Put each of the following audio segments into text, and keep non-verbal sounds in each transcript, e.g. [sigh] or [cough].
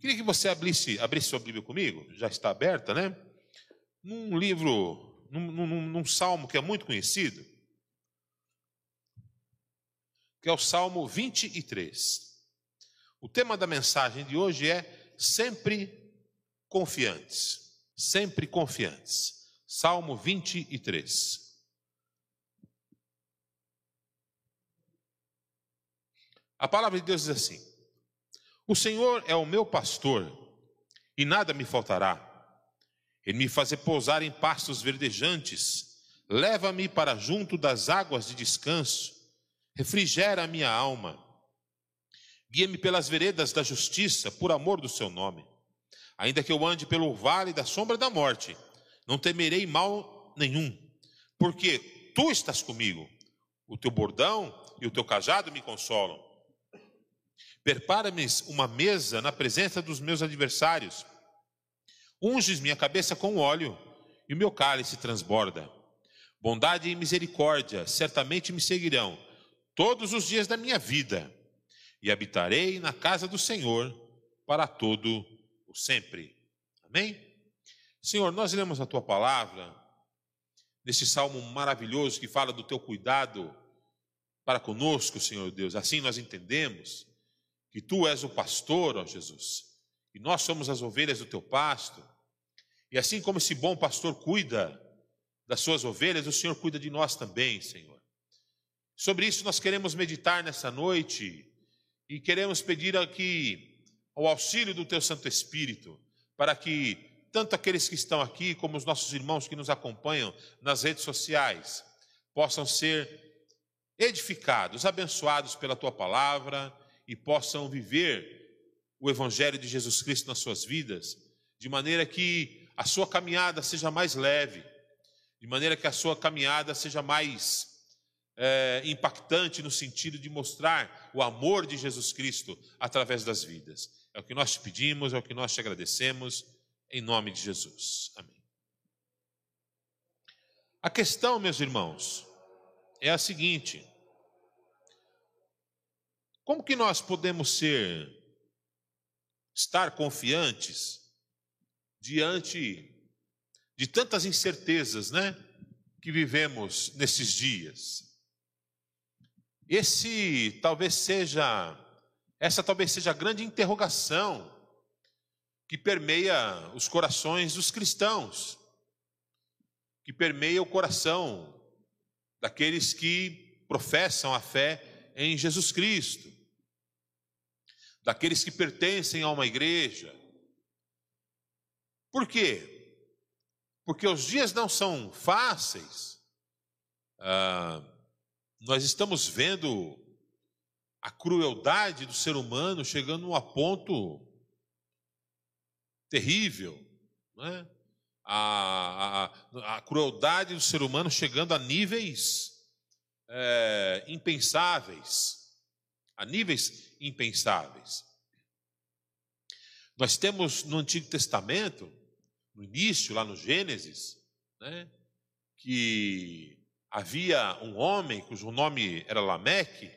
Queria que você abrisse, abrisse sua Bíblia comigo, já está aberta, né? Num livro, num, num, num salmo que é muito conhecido, que é o Salmo 23. O tema da mensagem de hoje é sempre confiantes. Sempre confiantes. Salmo 23. A palavra de Deus diz assim: O Senhor é o meu pastor e nada me faltará. Ele me faz pousar em pastos verdejantes, leva-me para junto das águas de descanso refrigera a minha alma. Guia-me pelas veredas da justiça, por amor do seu nome. Ainda que eu ande pelo vale da sombra da morte, não temerei mal nenhum, porque tu estás comigo. O teu bordão e o teu cajado me consolam. Prepara-me uma mesa na presença dos meus adversários. Unges minha cabeça com óleo e o meu cálice transborda. Bondade e misericórdia certamente me seguirão todos os dias da minha vida, e habitarei na casa do Senhor para todo o sempre. Amém? Senhor, nós lemos a tua palavra, nesse salmo maravilhoso que fala do teu cuidado para conosco, Senhor Deus. Assim nós entendemos que tu és o pastor, ó Jesus, e nós somos as ovelhas do teu pasto. E assim como esse bom pastor cuida das suas ovelhas, o Senhor cuida de nós também, Senhor. Sobre isso nós queremos meditar nessa noite e queremos pedir aqui o auxílio do Teu Santo Espírito, para que tanto aqueles que estão aqui como os nossos irmãos que nos acompanham nas redes sociais possam ser edificados, abençoados pela Tua palavra e possam viver o Evangelho de Jesus Cristo nas suas vidas, de maneira que a sua caminhada seja mais leve, de maneira que a sua caminhada seja mais é, impactante no sentido de mostrar o amor de Jesus Cristo através das vidas. É o que nós te pedimos, é o que nós te agradecemos, em nome de Jesus. Amém. A questão, meus irmãos, é a seguinte: como que nós podemos ser, estar confiantes diante de tantas incertezas, né, que vivemos nesses dias? Esse talvez seja, essa talvez seja a grande interrogação que permeia os corações dos cristãos, que permeia o coração daqueles que professam a fé em Jesus Cristo, daqueles que pertencem a uma igreja. Por quê? Porque os dias não são fáceis. Ah, nós estamos vendo a crueldade do ser humano chegando a ponto terrível, né? a, a, a, crueldade do ser humano chegando a níveis é, impensáveis, a níveis impensáveis. Nós temos no Antigo Testamento, no início, lá no Gênesis, né, que havia um homem cujo nome era Lameque,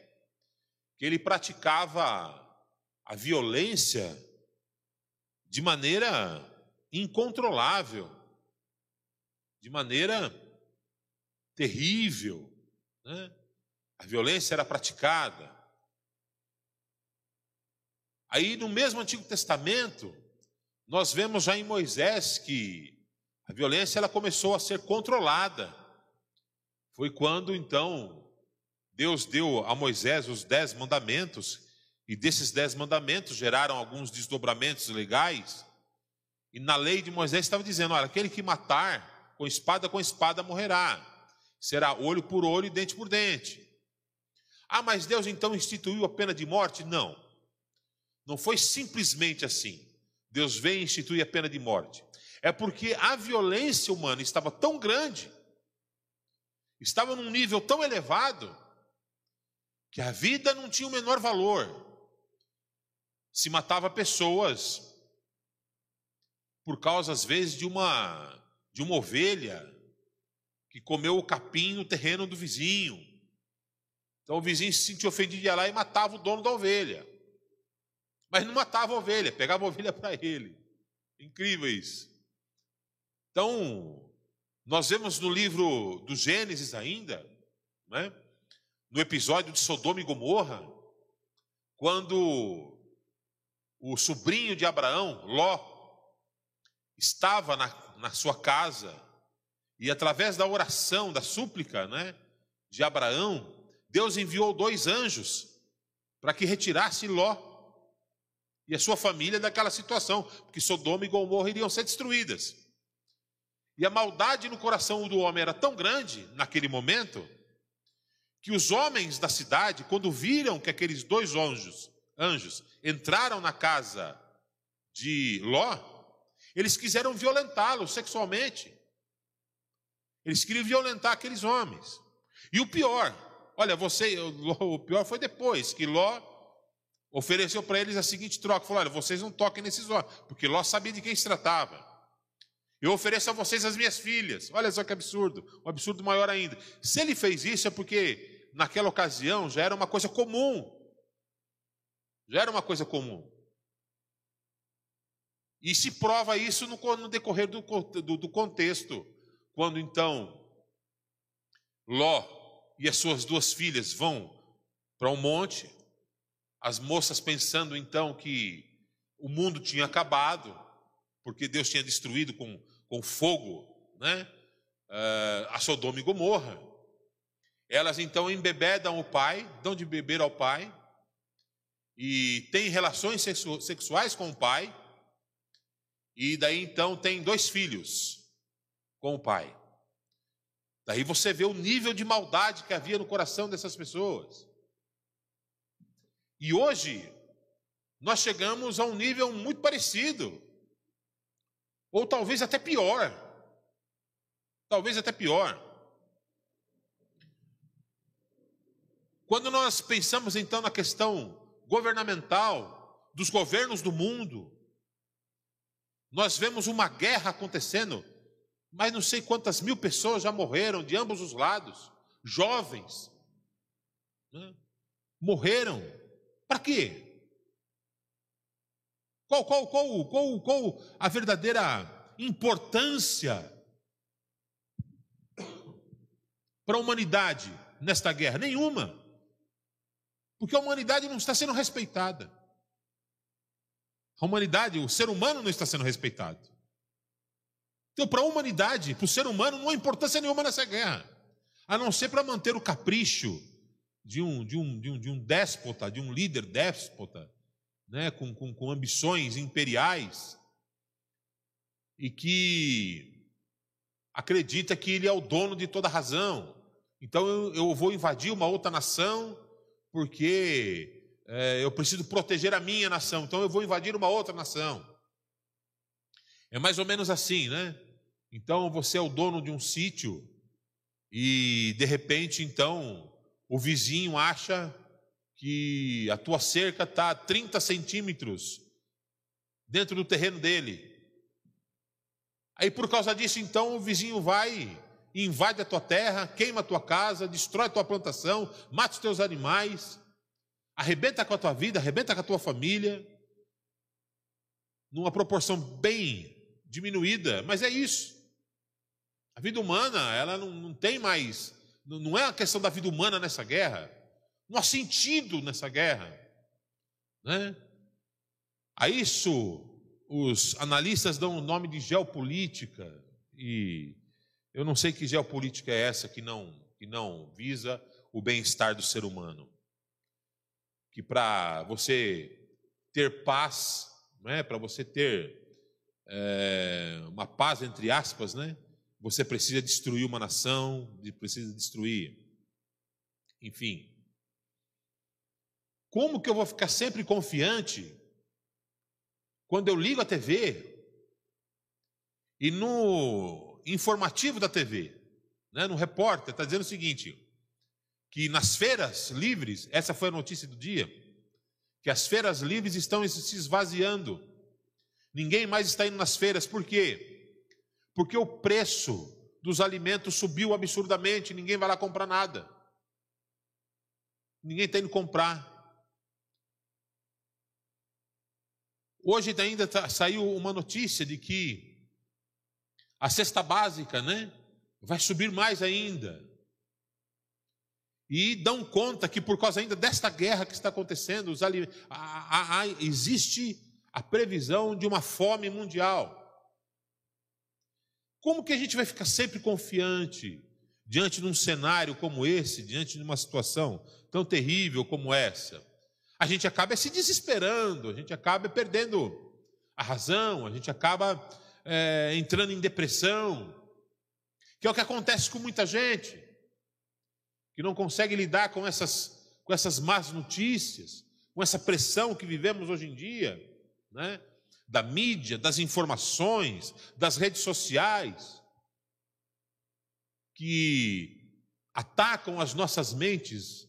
que ele praticava a violência de maneira incontrolável, de maneira terrível. Né? A violência era praticada. Aí, no mesmo Antigo Testamento, nós vemos já em Moisés que a violência ela começou a ser controlada. Foi quando então Deus deu a Moisés os dez mandamentos, e desses dez mandamentos geraram alguns desdobramentos legais. E na lei de Moisés estava dizendo: olha, aquele que matar com espada com espada morrerá, será olho por olho e dente por dente. Ah, mas Deus então instituiu a pena de morte? Não, não foi simplesmente assim. Deus veio e institui a pena de morte. É porque a violência humana estava tão grande estava num nível tão elevado que a vida não tinha o menor valor. Se matava pessoas por causa às vezes de uma de uma ovelha que comeu o capim no terreno do vizinho. Então o vizinho se sentia ofendido ia lá e matava o dono da ovelha. Mas não matava a ovelha, pegava a ovelha para ele. Incrível isso. Então, nós vemos no livro do Gênesis ainda, né? no episódio de Sodoma e Gomorra, quando o sobrinho de Abraão, Ló, estava na, na sua casa e através da oração, da súplica né, de Abraão, Deus enviou dois anjos para que retirasse Ló e a sua família daquela situação, porque Sodoma e Gomorra iriam ser destruídas. E a maldade no coração do homem era tão grande naquele momento que os homens da cidade, quando viram que aqueles dois anjos, anjos entraram na casa de Ló, eles quiseram violentá-lo sexualmente. Eles queriam violentar aqueles homens. E o pior, olha, você, o pior foi depois que Ló ofereceu para eles a seguinte troca: falou, olha, vocês não toquem nesses homens, porque Ló sabia de quem se tratava. Eu ofereço a vocês as minhas filhas. Olha só que absurdo, um absurdo maior ainda. Se ele fez isso é porque naquela ocasião já era uma coisa comum. Já era uma coisa comum. E se prova isso no, decorrer do, do, do contexto, quando então Ló e as suas duas filhas vão para um monte, as moças pensando então que o mundo tinha acabado, porque Deus tinha destruído com, com fogo né, uh, a Sodoma e Gomorra. Elas então embebedam o pai, dão de beber ao pai, e têm relações sexuais com o pai, e daí então tem dois filhos com o pai. Daí você vê o nível de maldade que havia no coração dessas pessoas. E hoje, nós chegamos a um nível muito parecido, ou talvez até pior. Talvez até pior. Quando nós pensamos então na questão governamental, dos governos do mundo, nós vemos uma guerra acontecendo, mas não sei quantas mil pessoas já morreram de ambos os lados, jovens, né? morreram para quê? Qual, qual, qual, qual, qual a verdadeira importância para a humanidade nesta guerra? Nenhuma. Porque a humanidade não está sendo respeitada. A humanidade, o ser humano não está sendo respeitado. Então, para a humanidade, para o ser humano, não há importância nenhuma nessa guerra, a não ser para manter o capricho de um, de um, de um, de um déspota, de um líder déspota, né, com, com, com ambições imperiais, e que acredita que ele é o dono de toda razão. Então eu, eu vou invadir uma outra nação porque é, eu preciso proteger a minha nação, então eu vou invadir uma outra nação. É mais ou menos assim, né? Então você é o dono de um sítio e de repente então o vizinho acha que a tua cerca está a 30 centímetros dentro do terreno dele. Aí por causa disso, então, o vizinho vai, invade a tua terra, queima a tua casa, destrói a tua plantação, mata os teus animais, arrebenta com a tua vida, arrebenta com a tua família, numa proporção bem diminuída, mas é isso. A vida humana, ela não, não tem mais não é a questão da vida humana nessa guerra. Não há sentido nessa guerra. Né? A isso os analistas dão o nome de geopolítica e eu não sei que geopolítica é essa que não que não visa o bem-estar do ser humano. Que para você ter paz, né, para você ter é, uma paz entre aspas, né, você precisa destruir uma nação, precisa destruir. Enfim. Como que eu vou ficar sempre confiante quando eu ligo a TV e no informativo da TV, né, no repórter, está dizendo o seguinte: que nas feiras livres, essa foi a notícia do dia, que as feiras livres estão se esvaziando. Ninguém mais está indo nas feiras, por quê? Porque o preço dos alimentos subiu absurdamente, ninguém vai lá comprar nada. Ninguém está indo comprar. Hoje ainda tá, saiu uma notícia de que a cesta básica, né, vai subir mais ainda. E dão conta que por causa ainda desta guerra que está acontecendo, os, a, a, a, existe a previsão de uma fome mundial. Como que a gente vai ficar sempre confiante diante de um cenário como esse, diante de uma situação tão terrível como essa? A gente acaba se desesperando, a gente acaba perdendo a razão, a gente acaba é, entrando em depressão, que é o que acontece com muita gente, que não consegue lidar com essas, com essas más notícias, com essa pressão que vivemos hoje em dia né? Da mídia, das informações, das redes sociais, que atacam as nossas mentes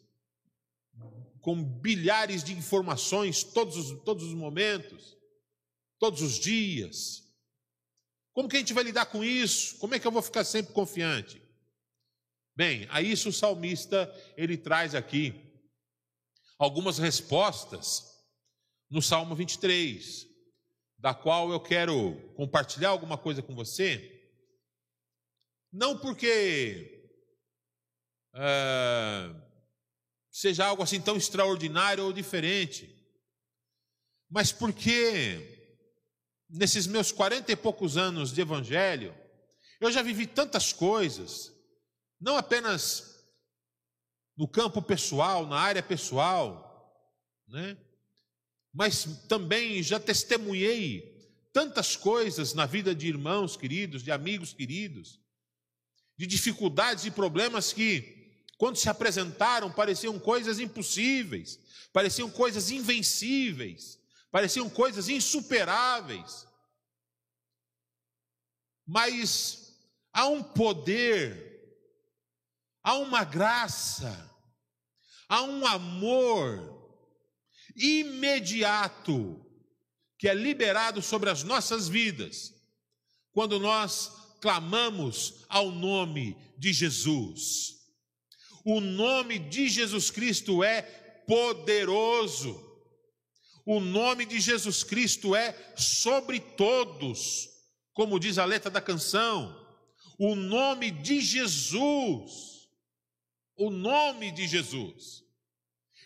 com bilhares de informações todos os, todos os momentos, todos os dias. Como que a gente vai lidar com isso? Como é que eu vou ficar sempre confiante? Bem, a isso o salmista ele traz aqui algumas respostas no Salmo 23, da qual eu quero compartilhar alguma coisa com você, não porque é, seja algo assim tão extraordinário ou diferente, mas porque nesses meus quarenta e poucos anos de evangelho, eu já vivi tantas coisas, não apenas no campo pessoal, na área pessoal, né? Mas também já testemunhei tantas coisas na vida de irmãos queridos, de amigos queridos, de dificuldades e problemas que, quando se apresentaram, pareciam coisas impossíveis, pareciam coisas invencíveis, pareciam coisas insuperáveis. Mas há um poder, há uma graça, há um amor imediato que é liberado sobre as nossas vidas quando nós clamamos ao nome de Jesus. O nome de Jesus Cristo é poderoso. O nome de Jesus Cristo é sobre todos, como diz a letra da canção. O nome de Jesus. O nome de Jesus.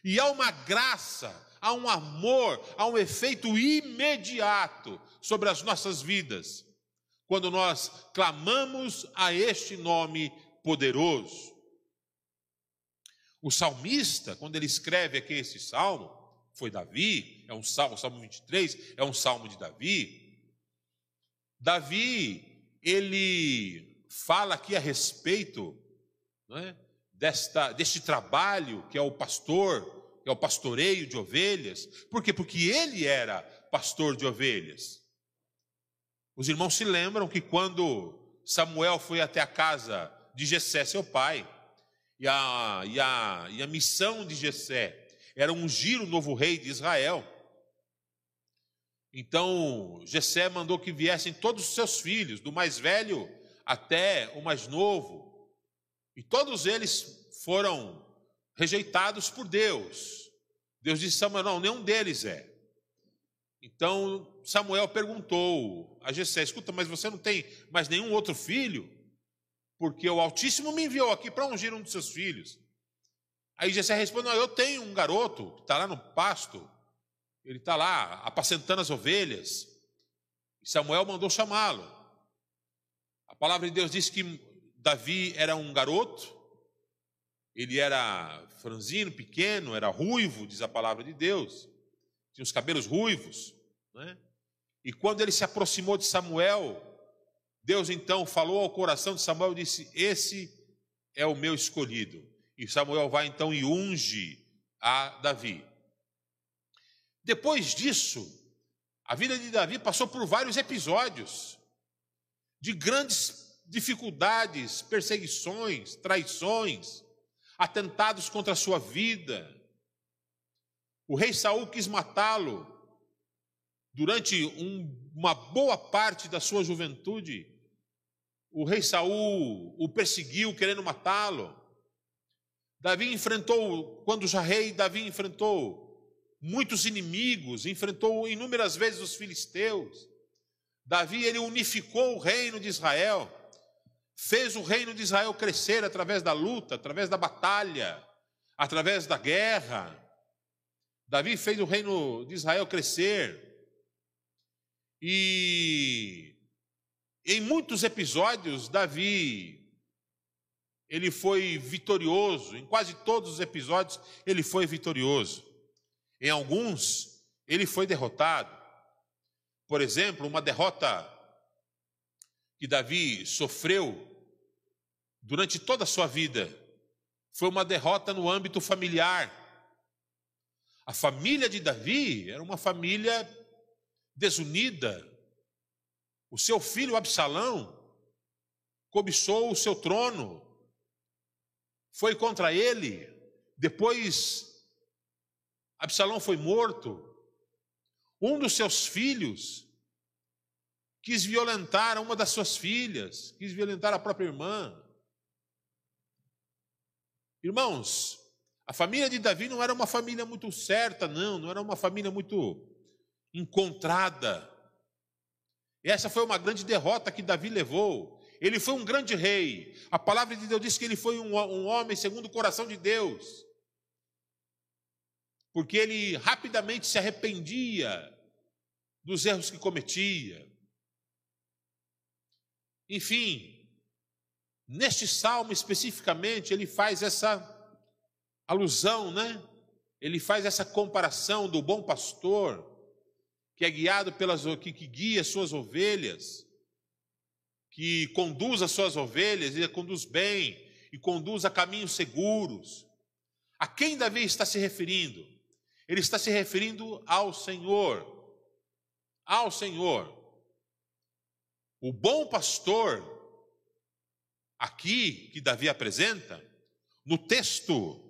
E há uma graça há um amor, há um efeito imediato sobre as nossas vidas, quando nós clamamos a este nome poderoso. O salmista, quando ele escreve aqui esse salmo, foi Davi, é um salmo, salmo 23, é um salmo de Davi. Davi, ele fala aqui a respeito é, desta, deste trabalho que é o pastor é o pastoreio de ovelhas. Por quê? Porque ele era pastor de ovelhas. Os irmãos se lembram que quando Samuel foi até a casa de Jessé, seu pai, e a, e a, e a missão de Jessé era ungir o novo rei de Israel. Então, Jessé mandou que viessem todos os seus filhos, do mais velho até o mais novo, e todos eles foram rejeitados por Deus. Deus disse Samuel: não, nenhum deles é. Então Samuel perguntou a Jessé: escuta, mas você não tem mais nenhum outro filho? Porque o Altíssimo me enviou aqui para ungir um dos seus filhos. Aí Jessé respondeu: eu tenho um garoto que está lá no pasto, ele está lá apacentando as ovelhas. E Samuel mandou chamá-lo. A palavra de Deus diz que Davi era um garoto, ele era franzino, pequeno, era ruivo, diz a palavra de Deus. Tinha os cabelos ruivos. Né? E quando ele se aproximou de Samuel, Deus então falou ao coração de Samuel e disse: Esse é o meu escolhido. E Samuel vai então e unge a Davi. Depois disso, a vida de Davi passou por vários episódios de grandes dificuldades, perseguições, traições atentados contra a sua vida. O rei Saul quis matá-lo durante um, uma boa parte da sua juventude. O rei Saul o perseguiu querendo matá-lo. Davi enfrentou, quando já rei, Davi enfrentou muitos inimigos, enfrentou inúmeras vezes os filisteus. Davi ele unificou o reino de Israel, fez o reino de Israel crescer através da luta, através da batalha, através da guerra. Davi fez o reino de Israel crescer. E em muitos episódios Davi ele foi vitorioso, em quase todos os episódios ele foi vitorioso. Em alguns, ele foi derrotado. Por exemplo, uma derrota que Davi sofreu durante toda a sua vida foi uma derrota no âmbito familiar. A família de Davi era uma família desunida. O seu filho Absalão cobiçou o seu trono, foi contra ele. Depois Absalão foi morto. Um dos seus filhos quis violentar uma das suas filhas, quis violentar a própria irmã. Irmãos, a família de Davi não era uma família muito certa, não, não era uma família muito encontrada. Essa foi uma grande derrota que Davi levou. Ele foi um grande rei. A palavra de Deus diz que ele foi um, um homem segundo o coração de Deus porque ele rapidamente se arrependia dos erros que cometia. Enfim, neste salmo especificamente, ele faz essa alusão, né? Ele faz essa comparação do bom pastor que é guiado pelas que, que guia suas ovelhas, que conduz as suas ovelhas, ele conduz bem e conduz a caminhos seguros. A quem Davi está se referindo? Ele está se referindo ao Senhor. Ao Senhor. O bom pastor, aqui que Davi apresenta, no texto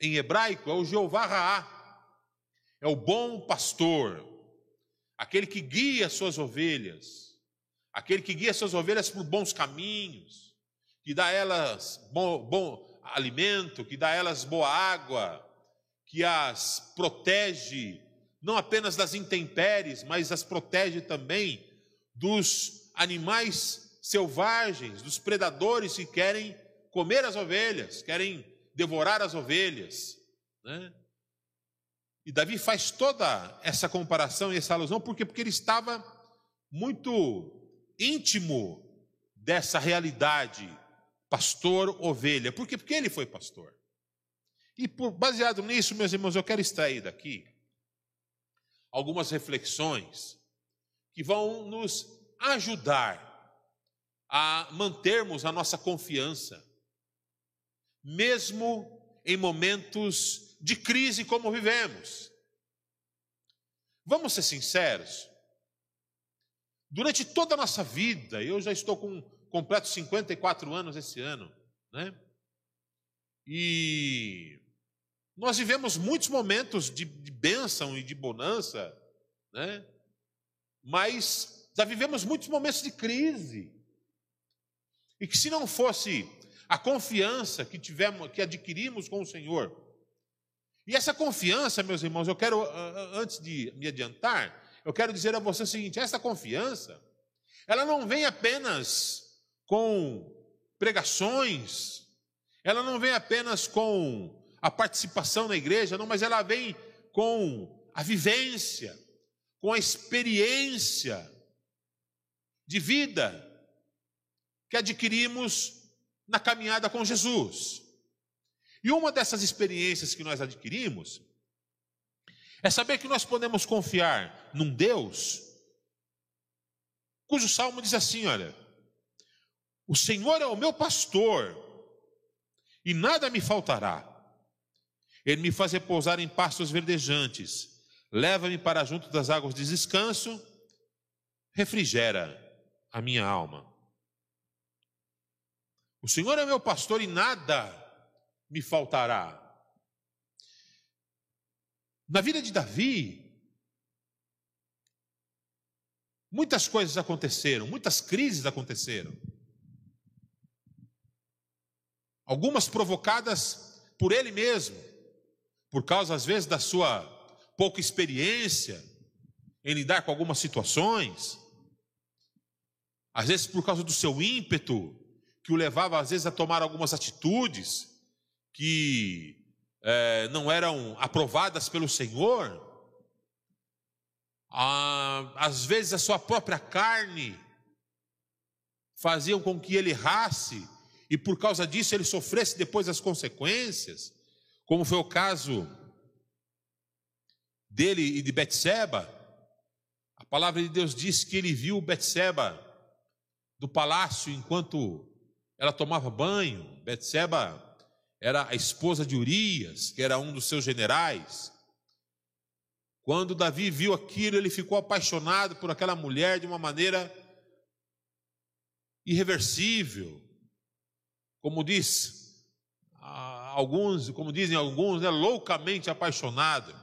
em hebraico, é o Jeová Raá. É o bom pastor, aquele que guia suas ovelhas, aquele que guia suas ovelhas por bons caminhos, que dá a elas bom, bom alimento, que dá a elas boa água, que as protege não apenas das intempéries, mas as protege também dos animais selvagens, dos predadores que querem comer as ovelhas, querem devorar as ovelhas. Né? E Davi faz toda essa comparação e essa alusão, porque porque ele estava muito íntimo dessa realidade, pastor ovelha. Por quê? Porque ele foi pastor. E por, baseado nisso, meus irmãos, eu quero extrair daqui algumas reflexões que vão nos ajudar a mantermos a nossa confiança, mesmo em momentos de crise como vivemos. Vamos ser sinceros. Durante toda a nossa vida, eu já estou com completo 54 anos esse ano, né? E nós vivemos muitos momentos de, de bênção e de bonança, né? mas já vivemos muitos momentos de crise. E que se não fosse a confiança que tivemos, que adquirimos com o Senhor, e essa confiança, meus irmãos, eu quero, antes de me adiantar, eu quero dizer a você o seguinte: essa confiança, ela não vem apenas com pregações, ela não vem apenas com a participação na igreja, não, mas ela vem com a vivência, com a experiência de vida que adquirimos na caminhada com Jesus. E uma dessas experiências que nós adquirimos é saber que nós podemos confiar num Deus cujo salmo diz assim: olha, o Senhor é o meu pastor e nada me faltará. Ele me faz repousar em pastos verdejantes, leva-me para junto das águas de descanso, refrigera a minha alma. O Senhor é meu pastor e nada me faltará. Na vida de Davi, muitas coisas aconteceram, muitas crises aconteceram. Algumas provocadas por ele mesmo por causa às vezes da sua pouca experiência em lidar com algumas situações, às vezes por causa do seu ímpeto, que o levava às vezes a tomar algumas atitudes que é, não eram aprovadas pelo Senhor, ah, às vezes a sua própria carne faziam com que ele errasse e por causa disso ele sofresse depois as consequências, como foi o caso dele e de Betseba. A palavra de Deus diz que ele viu Betseba do palácio enquanto ela tomava banho. Betseba era a esposa de Urias, que era um dos seus generais. Quando Davi viu aquilo, ele ficou apaixonado por aquela mulher de uma maneira irreversível. Como diz alguns, como dizem alguns, né, loucamente apaixonado.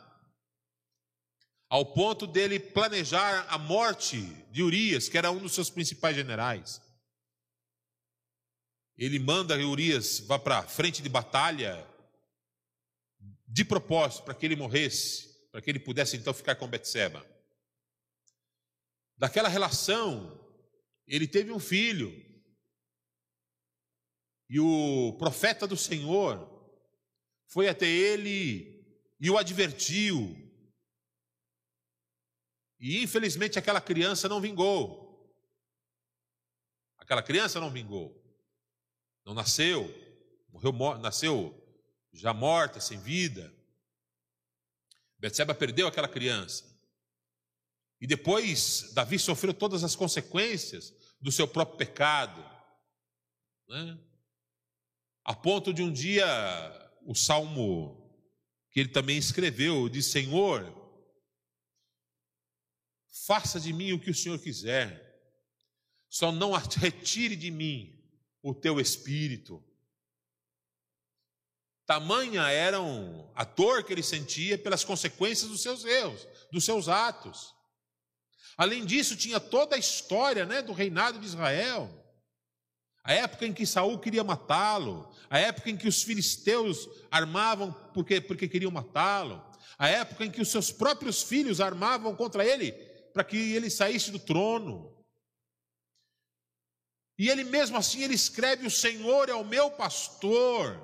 Ao ponto dele planejar a morte de Urias, que era um dos seus principais generais. Ele manda que Urias vá para a frente de batalha de propósito para que ele morresse, para que ele pudesse então ficar com Betseba. Daquela relação, ele teve um filho. E o profeta do Senhor foi até ele e o advertiu. E infelizmente aquela criança não vingou. Aquela criança não vingou. Não nasceu, morreu, nasceu já morta, sem vida. Betseba perdeu aquela criança. E depois Davi sofreu todas as consequências do seu próprio pecado. Né? A ponto de um dia o salmo que ele também escreveu diz: Senhor, faça de mim o que o Senhor quiser, só não retire de mim o teu espírito. Tamanha era a dor que ele sentia pelas consequências dos seus erros, dos seus atos. Além disso, tinha toda a história né, do reinado de Israel. A época em que Saul queria matá-lo, a época em que os filisteus armavam porque, porque queriam matá-lo, a época em que os seus próprios filhos armavam contra ele para que ele saísse do trono. E ele mesmo assim ele escreve: O Senhor é o meu pastor,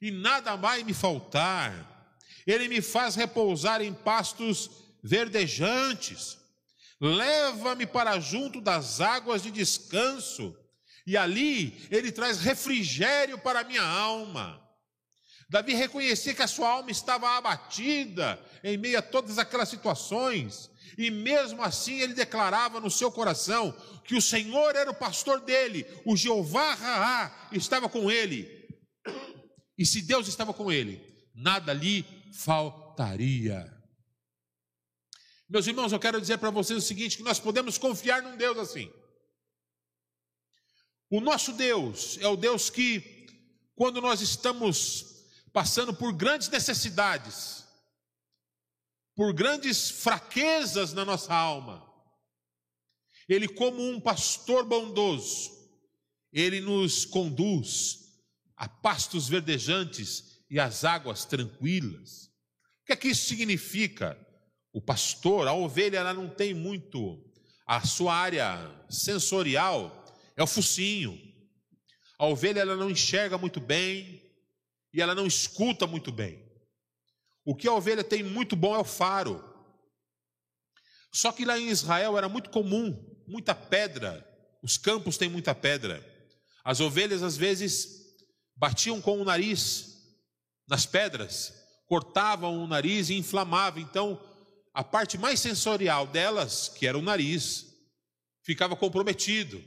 e nada vai me faltar. Ele me faz repousar em pastos verdejantes. Leva-me para junto das águas de descanso, e ali ele traz refrigério para a minha alma. Davi reconhecia que a sua alma estava abatida em meio a todas aquelas situações, e mesmo assim ele declarava no seu coração que o Senhor era o pastor dele, o Jeová Raá estava com ele. E se Deus estava com ele, nada lhe faltaria. Meus irmãos, eu quero dizer para vocês o seguinte: que nós podemos confiar num Deus assim. O nosso Deus é o Deus que, quando nós estamos passando por grandes necessidades, por grandes fraquezas na nossa alma. Ele, como um pastor bondoso, ele nos conduz a pastos verdejantes e às águas tranquilas. O que é que isso significa? O pastor, a ovelha, ela não tem muito, a sua área sensorial é o focinho. A ovelha, ela não enxerga muito bem e ela não escuta muito bem. O que a ovelha tem muito bom é o faro. Só que lá em Israel era muito comum, muita pedra. Os campos têm muita pedra. As ovelhas às vezes batiam com o nariz nas pedras, cortavam o nariz e inflamavam. Então, a parte mais sensorial delas, que era o nariz, ficava comprometido.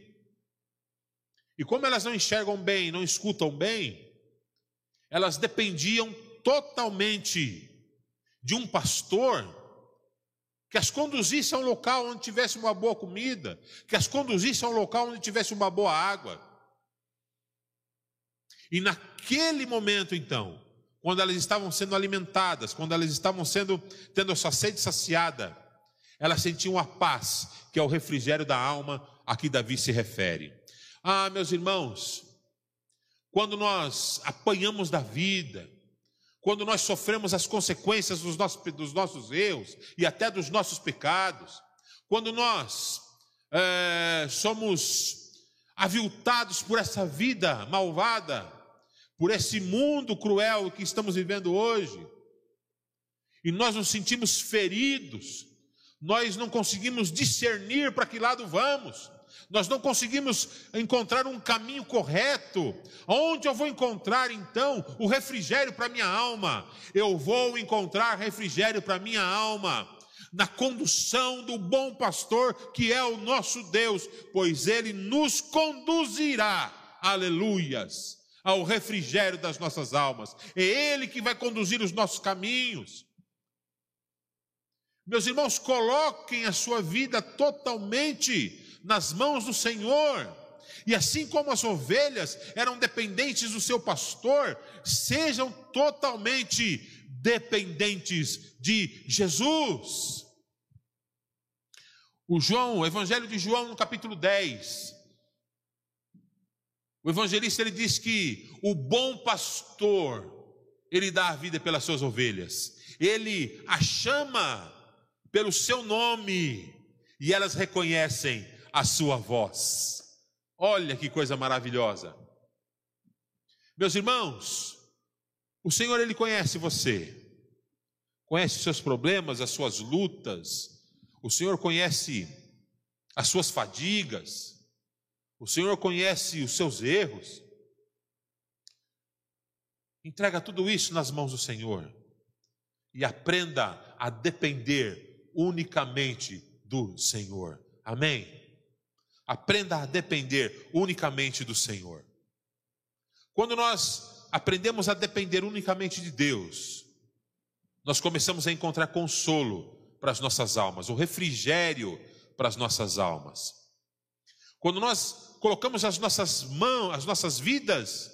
E como elas não enxergam bem, não escutam bem, elas dependiam totalmente de um pastor que as conduzisse a um local onde tivesse uma boa comida, que as conduzisse a um local onde tivesse uma boa água. E naquele momento, então, quando elas estavam sendo alimentadas, quando elas estavam sendo tendo a sua sede saciada, elas sentiam a paz, que é o refrigério da alma a que Davi se refere. Ah, meus irmãos, quando nós apanhamos da vida, quando nós sofremos as consequências dos nossos, dos nossos erros e até dos nossos pecados, quando nós é, somos aviltados por essa vida malvada, por esse mundo cruel que estamos vivendo hoje, e nós nos sentimos feridos, nós não conseguimos discernir para que lado vamos, nós não conseguimos encontrar um caminho correto. Onde eu vou encontrar então o refrigério para minha alma? Eu vou encontrar refrigério para minha alma na condução do bom pastor que é o nosso Deus, pois ele nos conduzirá, aleluias, ao refrigério das nossas almas. É ele que vai conduzir os nossos caminhos. Meus irmãos, coloquem a sua vida totalmente nas mãos do Senhor. E assim como as ovelhas eram dependentes do seu pastor, sejam totalmente dependentes de Jesus. O João, o Evangelho de João, no capítulo 10. O evangelista ele diz que o bom pastor, ele dá a vida pelas suas ovelhas. Ele a chama pelo seu nome e elas reconhecem a sua voz. Olha que coisa maravilhosa. Meus irmãos, o Senhor ele conhece você. Conhece os seus problemas, as suas lutas. O Senhor conhece as suas fadigas. O Senhor conhece os seus erros. Entrega tudo isso nas mãos do Senhor e aprenda a depender unicamente do Senhor. Amém? Aprenda a depender unicamente do Senhor. Quando nós aprendemos a depender unicamente de Deus, nós começamos a encontrar consolo para as nossas almas, o refrigério para as nossas almas. Quando nós colocamos as nossas mãos, as nossas vidas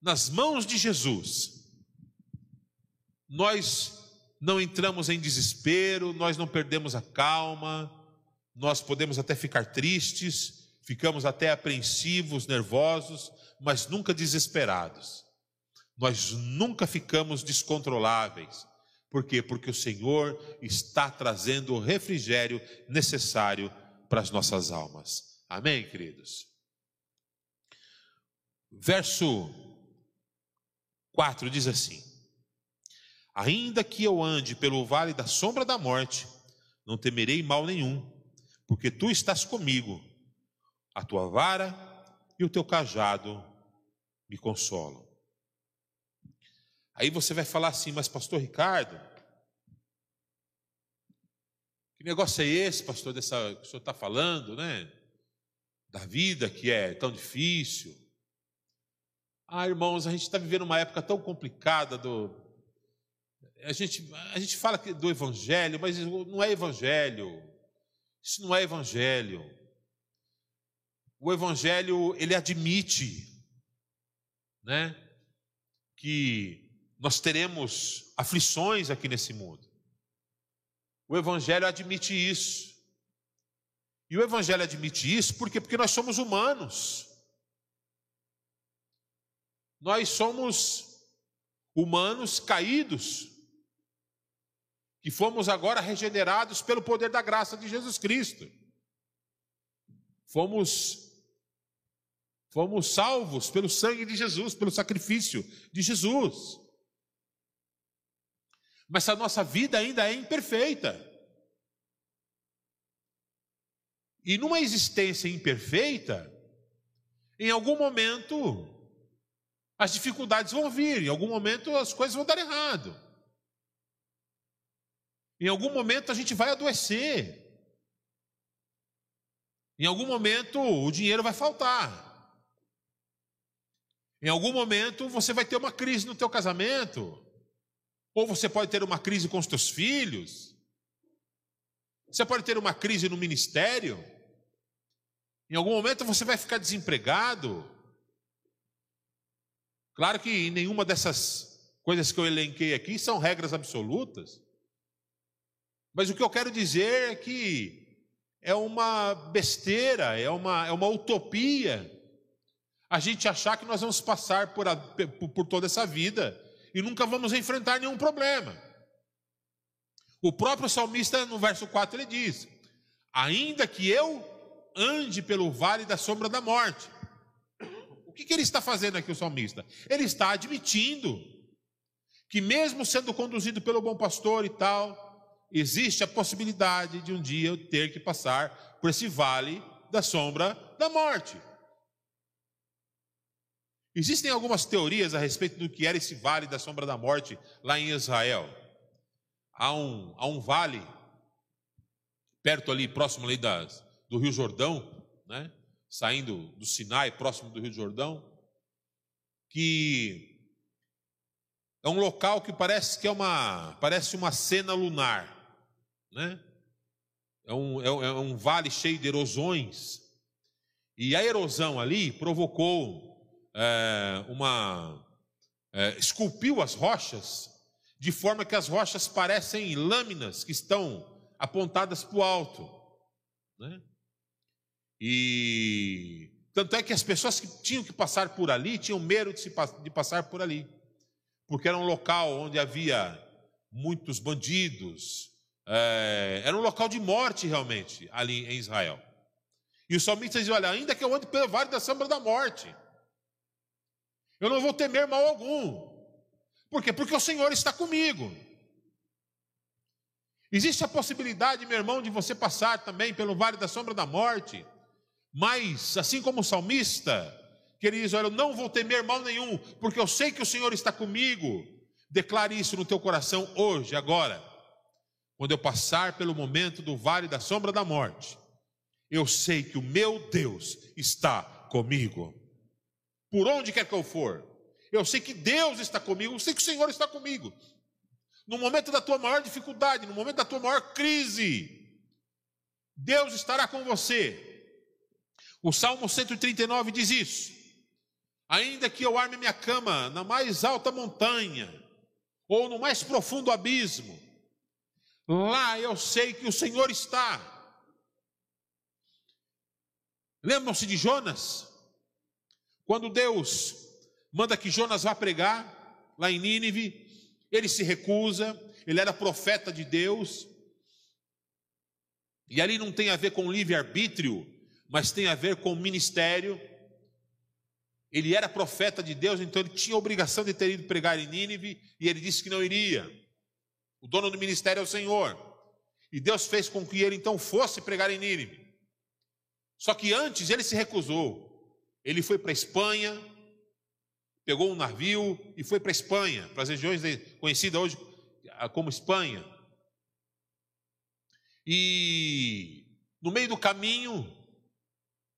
nas mãos de Jesus, nós não entramos em desespero, nós não perdemos a calma, nós podemos até ficar tristes, ficamos até apreensivos, nervosos, mas nunca desesperados. Nós nunca ficamos descontroláveis. Por quê? Porque o Senhor está trazendo o refrigério necessário para as nossas almas. Amém, queridos? Verso 4 diz assim: Ainda que eu ande pelo vale da sombra da morte, não temerei mal nenhum porque tu estás comigo, a tua vara e o teu cajado me consolam. Aí você vai falar assim, mas pastor Ricardo, que negócio é esse, pastor, dessa que o senhor está falando, né? Da vida que é tão difícil. Ah, irmãos, a gente está vivendo uma época tão complicada do. A gente, a gente fala do evangelho, mas não é evangelho. Isso não é evangelho. O evangelho, ele admite, né, que nós teremos aflições aqui nesse mundo. O evangelho admite isso. E o evangelho admite isso porque porque nós somos humanos. Nós somos humanos caídos que fomos agora regenerados pelo poder da graça de Jesus Cristo. Fomos fomos salvos pelo sangue de Jesus, pelo sacrifício de Jesus. Mas a nossa vida ainda é imperfeita. E numa existência imperfeita, em algum momento as dificuldades vão vir, em algum momento as coisas vão dar errado. Em algum momento a gente vai adoecer. Em algum momento o dinheiro vai faltar. Em algum momento você vai ter uma crise no teu casamento. Ou você pode ter uma crise com os teus filhos. Você pode ter uma crise no ministério. Em algum momento você vai ficar desempregado. Claro que nenhuma dessas coisas que eu elenquei aqui são regras absolutas. Mas o que eu quero dizer é que é uma besteira, é uma, é uma utopia a gente achar que nós vamos passar por, a, por toda essa vida e nunca vamos enfrentar nenhum problema. O próprio salmista, no verso 4, ele diz: Ainda que eu ande pelo vale da sombra da morte. O que, que ele está fazendo aqui, o salmista? Ele está admitindo que, mesmo sendo conduzido pelo bom pastor e tal, existe a possibilidade de um dia eu ter que passar por esse vale da sombra da morte. Existem algumas teorias a respeito do que era esse vale da sombra da morte lá em Israel. Há um, há um vale, perto ali, próximo ali das, do Rio Jordão, né? saindo do Sinai, próximo do Rio Jordão, que é um local que parece que é uma, parece uma cena lunar. Né? É, um, é, é um vale cheio de erosões. E a erosão ali provocou é, uma. É, esculpiu as rochas de forma que as rochas parecem lâminas que estão apontadas para o alto. Né? E tanto é que as pessoas que tinham que passar por ali tinham medo de, se, de passar por ali, porque era um local onde havia muitos bandidos, é, era um local de morte realmente ali em Israel. E o salmista diz: Olha, ainda que eu ande pelo vale da sombra da morte, eu não vou temer mal algum. Por quê? Porque o Senhor está comigo. Existe a possibilidade, meu irmão, de você passar também pelo vale da sombra da morte, mas, assim como o salmista, que ele diz: Olha, eu não vou temer mal nenhum, porque eu sei que o Senhor está comigo. Declare isso no teu coração hoje, agora. Quando eu passar pelo momento do vale da sombra da morte, eu sei que o meu Deus está comigo por onde quer que eu for. Eu sei que Deus está comigo, eu sei que o Senhor está comigo. No momento da tua maior dificuldade, no momento da tua maior crise, Deus estará com você. O Salmo 139 diz isso. Ainda que eu arme minha cama na mais alta montanha, ou no mais profundo abismo, lá eu sei que o Senhor está. Lembram-se de Jonas? Quando Deus manda que Jonas vá pregar lá em Nínive, ele se recusa, ele era profeta de Deus. E ali não tem a ver com livre-arbítrio, mas tem a ver com ministério. Ele era profeta de Deus, então ele tinha a obrigação de ter ido pregar em Nínive, e ele disse que não iria. O dono do ministério é o Senhor. E Deus fez com que ele então fosse pregar em Nínive. Só que antes ele se recusou. Ele foi para a Espanha, pegou um navio e foi para a Espanha, para as regiões conhecidas hoje como Espanha. E no meio do caminho,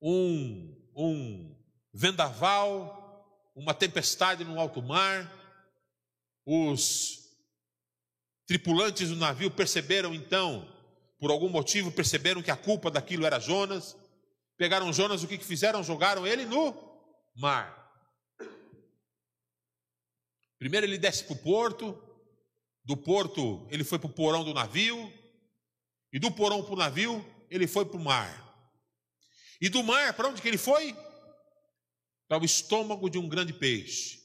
um, um vendaval, uma tempestade no alto mar, os tripulantes do navio perceberam então, por algum motivo, perceberam que a culpa daquilo era Jonas, Pegaram Jonas, o que, fizeram? Jogaram ele no mar. Primeiro ele desce para o porto, do porto ele foi para o porão do navio, e do porão para o navio ele foi para o mar. E do mar, para onde que ele foi? Para o estômago de um grande peixe.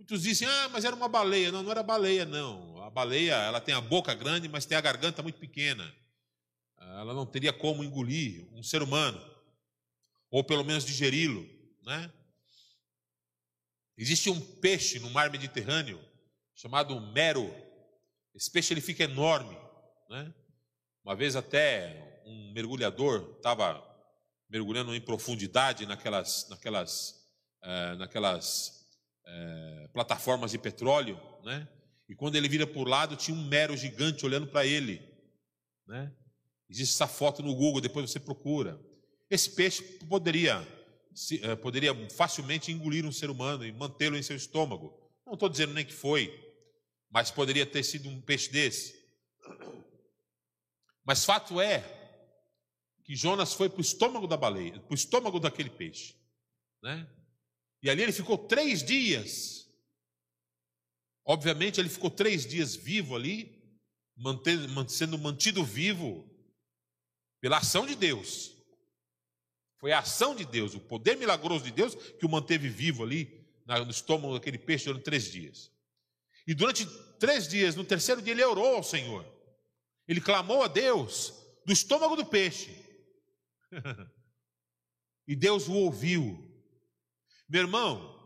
Muitos dizem, ah, mas era uma baleia. Não, não era baleia, não. A baleia, ela tem a boca grande, mas tem a garganta muito pequena ela não teria como engolir um ser humano, ou pelo menos digeri-lo, né? Existe um peixe no mar Mediterrâneo chamado mero. Esse peixe ele fica enorme, né? Uma vez até um mergulhador estava mergulhando em profundidade naquelas, naquelas, é, naquelas é, plataformas de petróleo, né? E quando ele vira por lado tinha um mero gigante olhando para ele, né? Existe essa foto no Google, depois você procura. Esse peixe poderia, eh, poderia facilmente engolir um ser humano e mantê-lo em seu estômago. Não estou dizendo nem que foi, mas poderia ter sido um peixe desse. Mas fato é que Jonas foi para o estômago da baleia, para o estômago daquele peixe. Né? E ali ele ficou três dias. Obviamente, ele ficou três dias vivo ali, sendo mantido vivo pela ação de Deus. Foi a ação de Deus, o poder milagroso de Deus que o manteve vivo ali no estômago daquele peixe durante três dias. E durante três dias, no terceiro dia, ele orou ao Senhor. Ele clamou a Deus do estômago do peixe. [laughs] e Deus o ouviu. Meu irmão,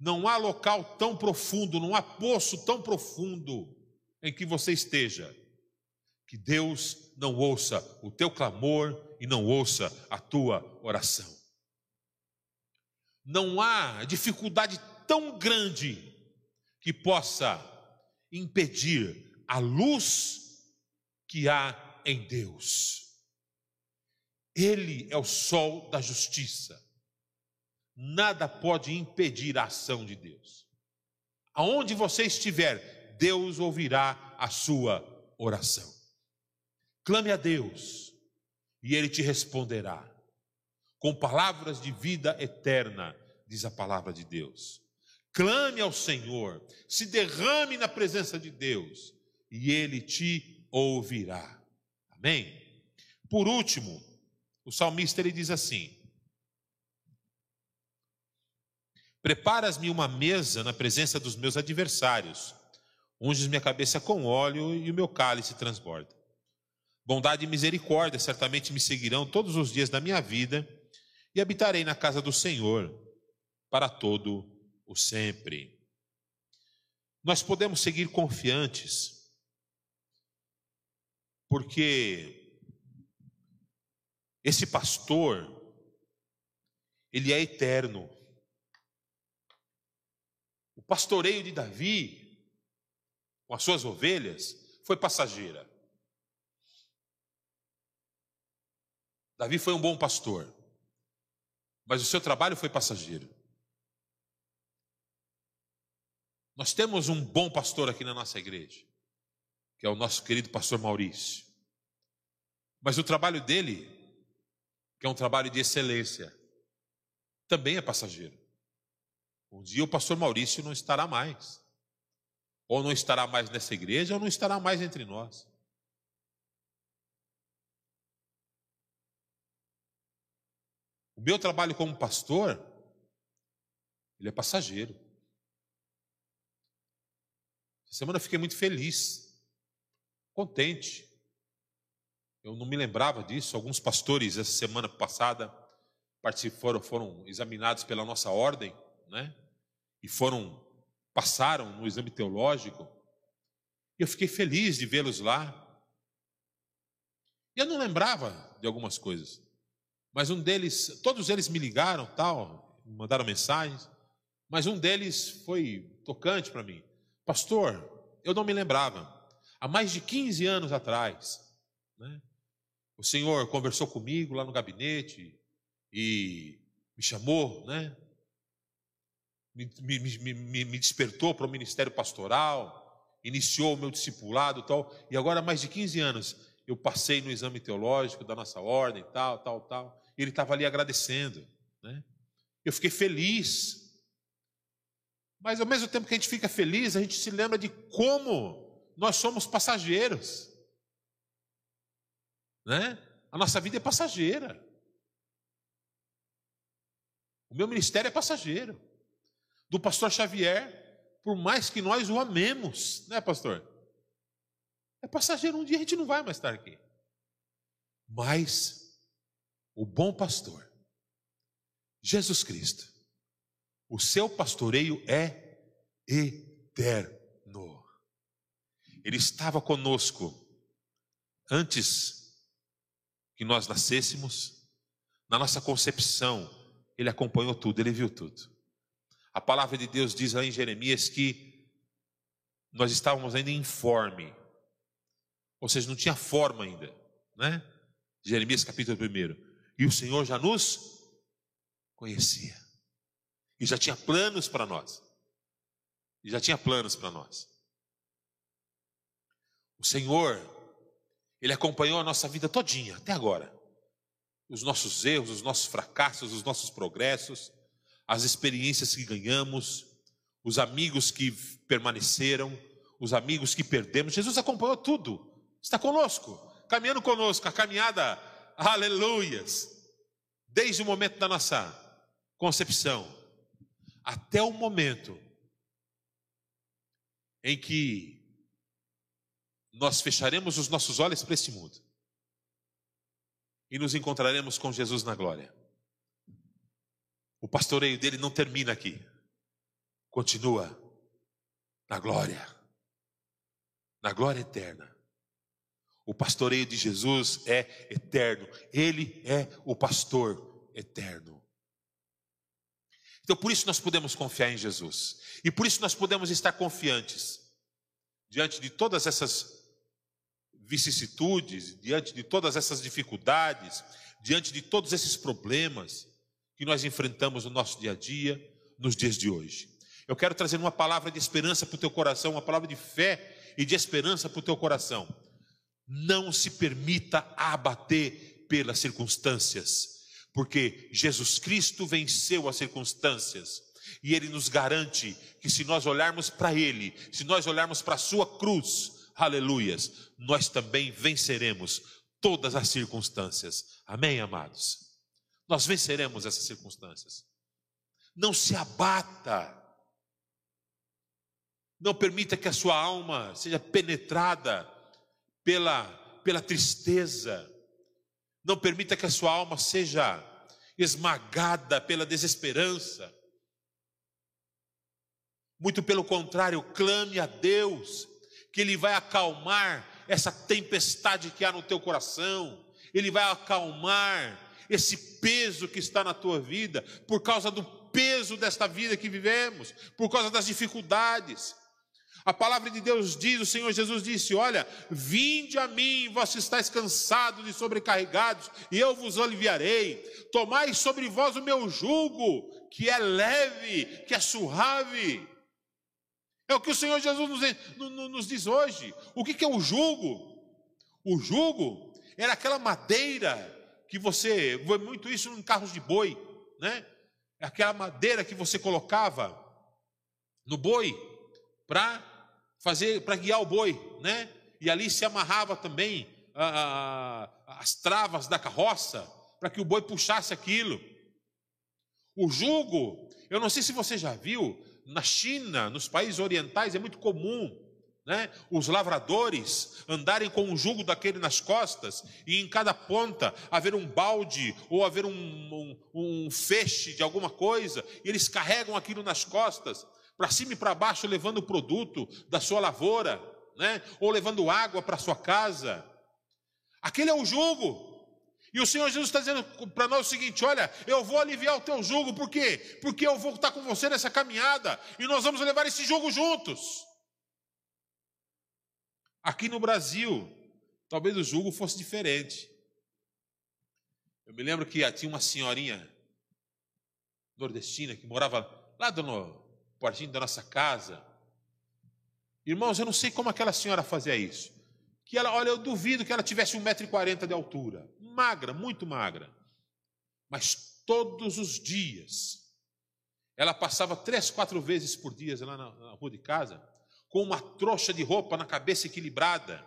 não há local tão profundo, não há poço tão profundo em que você esteja, que Deus não ouça o teu clamor e não ouça a tua oração. Não há dificuldade tão grande que possa impedir a luz que há em Deus. Ele é o sol da justiça. Nada pode impedir a ação de Deus. Aonde você estiver, Deus ouvirá a sua oração. Clame a Deus e Ele te responderá. Com palavras de vida eterna, diz a palavra de Deus. Clame ao Senhor, se derrame na presença de Deus e Ele te ouvirá. Amém? Por último, o salmista ele diz assim: Preparas-me uma mesa na presença dos meus adversários, unges minha cabeça com óleo e o meu cálice transborda. Bondade e misericórdia certamente me seguirão todos os dias da minha vida, e habitarei na casa do Senhor para todo o sempre. Nós podemos seguir confiantes, porque esse pastor, ele é eterno. Pastoreio de Davi, com as suas ovelhas, foi passageira. Davi foi um bom pastor, mas o seu trabalho foi passageiro. Nós temos um bom pastor aqui na nossa igreja, que é o nosso querido pastor Maurício. Mas o trabalho dele, que é um trabalho de excelência, também é passageiro. Um dia o pastor Maurício não estará mais, ou não estará mais nessa igreja, ou não estará mais entre nós. O meu trabalho como pastor, ele é passageiro. Essa semana eu fiquei muito feliz, contente. Eu não me lembrava disso. Alguns pastores, essa semana passada, participaram, foram examinados pela nossa ordem, né? E foram, passaram no exame teológico. E eu fiquei feliz de vê-los lá. E eu não lembrava de algumas coisas. Mas um deles, todos eles me ligaram, tal, mandaram mensagens, mas um deles foi tocante para mim. Pastor, eu não me lembrava. Há mais de 15 anos atrás, né, o senhor conversou comigo lá no gabinete e me chamou, né, me, me, me, me despertou para o ministério pastoral, iniciou o meu discipulado tal, e agora há mais de 15 anos eu passei no exame teológico da nossa ordem, tal, tal, tal ele estava ali agradecendo. Né? Eu fiquei feliz. Mas ao mesmo tempo que a gente fica feliz, a gente se lembra de como nós somos passageiros. Né? A nossa vida é passageira. O meu ministério é passageiro. Do pastor Xavier, por mais que nós o amemos, né, pastor? É passageiro, um dia a gente não vai mais estar aqui. Mas o bom pastor, Jesus Cristo, o seu pastoreio é eterno. Ele estava conosco antes que nós nascêssemos, na nossa concepção, ele acompanhou tudo, ele viu tudo. A palavra de Deus diz lá em Jeremias que nós estávamos ainda informe, ou seja, não tinha forma ainda, né? Jeremias capítulo 1. E o Senhor já nos conhecia. E já tinha planos para nós. E já tinha planos para nós. O Senhor, Ele acompanhou a nossa vida todinha, até agora. Os nossos erros, os nossos fracassos, os nossos progressos, as experiências que ganhamos, os amigos que permaneceram, os amigos que perdemos. Jesus acompanhou tudo. Está conosco, caminhando conosco, a caminhada aleluias, desde o momento da nossa concepção até o momento em que nós fecharemos os nossos olhos para esse mundo e nos encontraremos com Jesus na glória. O pastoreio dele não termina aqui, continua na glória, na glória eterna. O pastoreio de Jesus é eterno, ele é o pastor eterno. Então, por isso nós podemos confiar em Jesus, e por isso nós podemos estar confiantes diante de todas essas vicissitudes, diante de todas essas dificuldades, diante de todos esses problemas que nós enfrentamos no nosso dia a dia, nos dias de hoje. Eu quero trazer uma palavra de esperança para o teu coração, uma palavra de fé e de esperança para o teu coração. Não se permita abater pelas circunstâncias, porque Jesus Cristo venceu as circunstâncias. E Ele nos garante que se nós olharmos para Ele, se nós olharmos para a Sua cruz, aleluias, nós também venceremos todas as circunstâncias. Amém, amados? Nós venceremos essas circunstâncias. Não se abata. Não permita que a sua alma seja penetrada pela, pela tristeza. Não permita que a sua alma seja esmagada pela desesperança. Muito pelo contrário, clame a Deus, que Ele vai acalmar essa tempestade que há no teu coração, Ele vai acalmar esse peso que está na tua vida, por causa do peso desta vida que vivemos, por causa das dificuldades. A palavra de Deus diz, o Senhor Jesus disse: Olha, vinde a mim, vós estáis cansados e sobrecarregados, e eu vos aliviarei. Tomai sobre vós o meu jugo, que é leve, que é suave. É o que o Senhor Jesus nos, nos diz hoje. O que, que é o jugo? O jugo era aquela madeira que você, vê muito isso em carros de boi, né? Aquela madeira que você colocava no boi para fazer, para guiar o boi, né? E ali se amarrava também as travas da carroça para que o boi puxasse aquilo. O jugo, eu não sei se você já viu, na China, nos países orientais, é muito comum né, os lavradores andarem com um jugo daquele nas costas e em cada ponta haver um balde ou haver um, um, um feixe de alguma coisa, e eles carregam aquilo nas costas, para cima e para baixo, levando o produto da sua lavoura, né, ou levando água para sua casa. Aquele é o jugo. E o Senhor Jesus está dizendo para nós o seguinte: olha, eu vou aliviar o teu jugo, por quê? Porque eu vou estar com você nessa caminhada e nós vamos levar esse jugo juntos. Aqui no Brasil, talvez o jugo fosse diferente. Eu me lembro que tinha uma senhorinha nordestina que morava lá no portinho da nossa casa. Irmãos, eu não sei como aquela senhora fazia isso que ela, olha, eu duvido que ela tivesse 1,40m de altura, magra, muito magra. Mas todos os dias, ela passava três, quatro vezes por dia lá na, na rua de casa, com uma trouxa de roupa na cabeça equilibrada,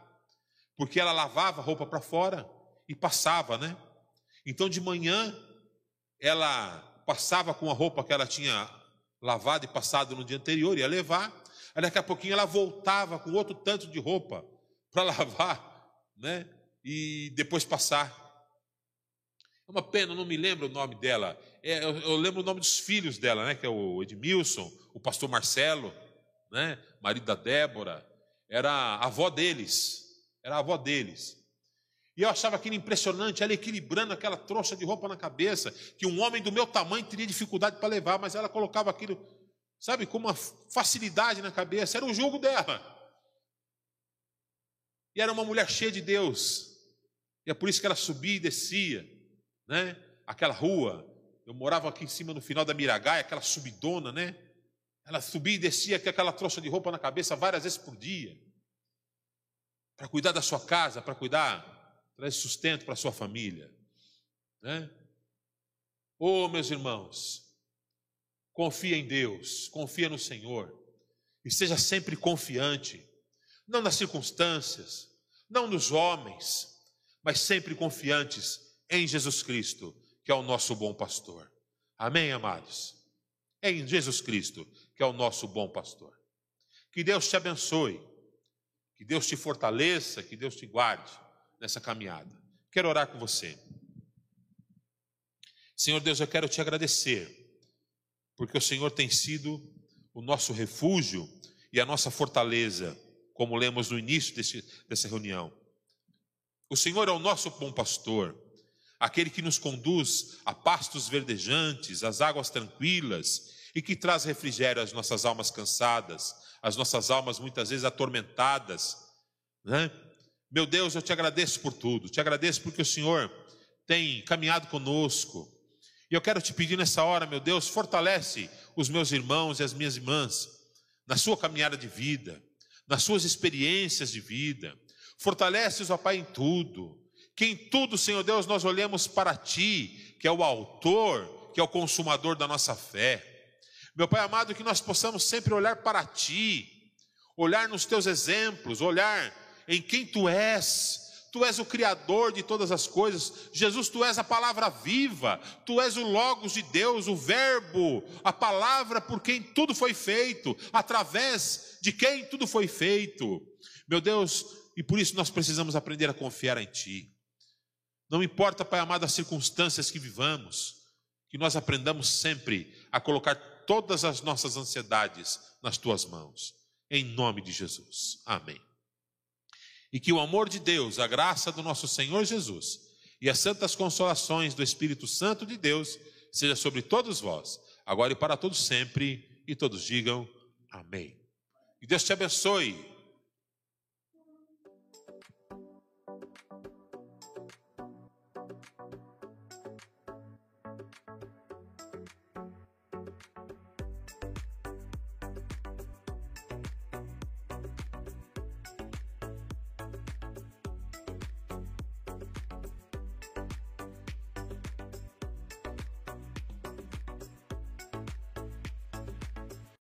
porque ela lavava a roupa para fora e passava, né? Então de manhã ela passava com a roupa que ela tinha lavado e passado no dia anterior, ia levar, aí daqui a pouquinho ela voltava com outro tanto de roupa [laughs] para lavar, né? E depois passar. É uma pena, não me lembro o nome dela. É, eu, eu, lembro o nome dos filhos dela, né? Que é o Edmilson, o pastor Marcelo, né? Marido da Débora. Era a avó deles. Era a avó deles. E eu achava aquilo impressionante, ela equilibrando aquela trouxa de roupa na cabeça, que um homem do meu tamanho teria dificuldade para levar, mas ela colocava aquilo, sabe, com uma facilidade na cabeça. Era o jogo dela. E era uma mulher cheia de Deus. E é por isso que ela subia e descia, né? Aquela rua. Eu morava aqui em cima no final da Miragaia, aquela subidona, né? Ela subia e descia com aquela trouxa de roupa na cabeça várias vezes por dia. Para cuidar da sua casa, para cuidar, trazer sustento para a sua família. Né? Oh, meus irmãos, confia em Deus, confia no Senhor. E seja sempre confiante não nas circunstâncias, não nos homens, mas sempre confiantes em Jesus Cristo, que é o nosso bom pastor. Amém, amados? É em Jesus Cristo, que é o nosso bom pastor. Que Deus te abençoe, que Deus te fortaleça, que Deus te guarde nessa caminhada. Quero orar com você. Senhor Deus, eu quero te agradecer, porque o Senhor tem sido o nosso refúgio e a nossa fortaleza, como lemos no início desse, dessa reunião. O Senhor é o nosso bom pastor, aquele que nos conduz a pastos verdejantes, às águas tranquilas e que traz refrigério às nossas almas cansadas, às nossas almas muitas vezes atormentadas. Né? Meu Deus, eu te agradeço por tudo, te agradeço porque o Senhor tem caminhado conosco. E eu quero te pedir nessa hora, meu Deus, fortalece os meus irmãos e as minhas irmãs na sua caminhada de vida, nas suas experiências de vida. Fortalece-os, ó Pai, em tudo. Que em tudo, Senhor Deus, nós olhemos para Ti, que é o autor, que é o consumador da nossa fé. Meu Pai amado, que nós possamos sempre olhar para Ti, olhar nos Teus exemplos, olhar em quem Tu és, Tu és o Criador de todas as coisas. Jesus, Tu és a palavra viva. Tu és o Logos de Deus, o Verbo, a palavra por quem tudo foi feito, através de quem tudo foi feito. Meu Deus, e por isso nós precisamos aprender a confiar em Ti. Não importa, Pai amado, as circunstâncias que vivamos, que nós aprendamos sempre a colocar todas as nossas ansiedades nas Tuas mãos. Em nome de Jesus. Amém. E que o amor de Deus, a graça do nosso Senhor Jesus e as santas consolações do Espírito Santo de Deus seja sobre todos vós, agora e para todos sempre, e todos digam amém. Que Deus te abençoe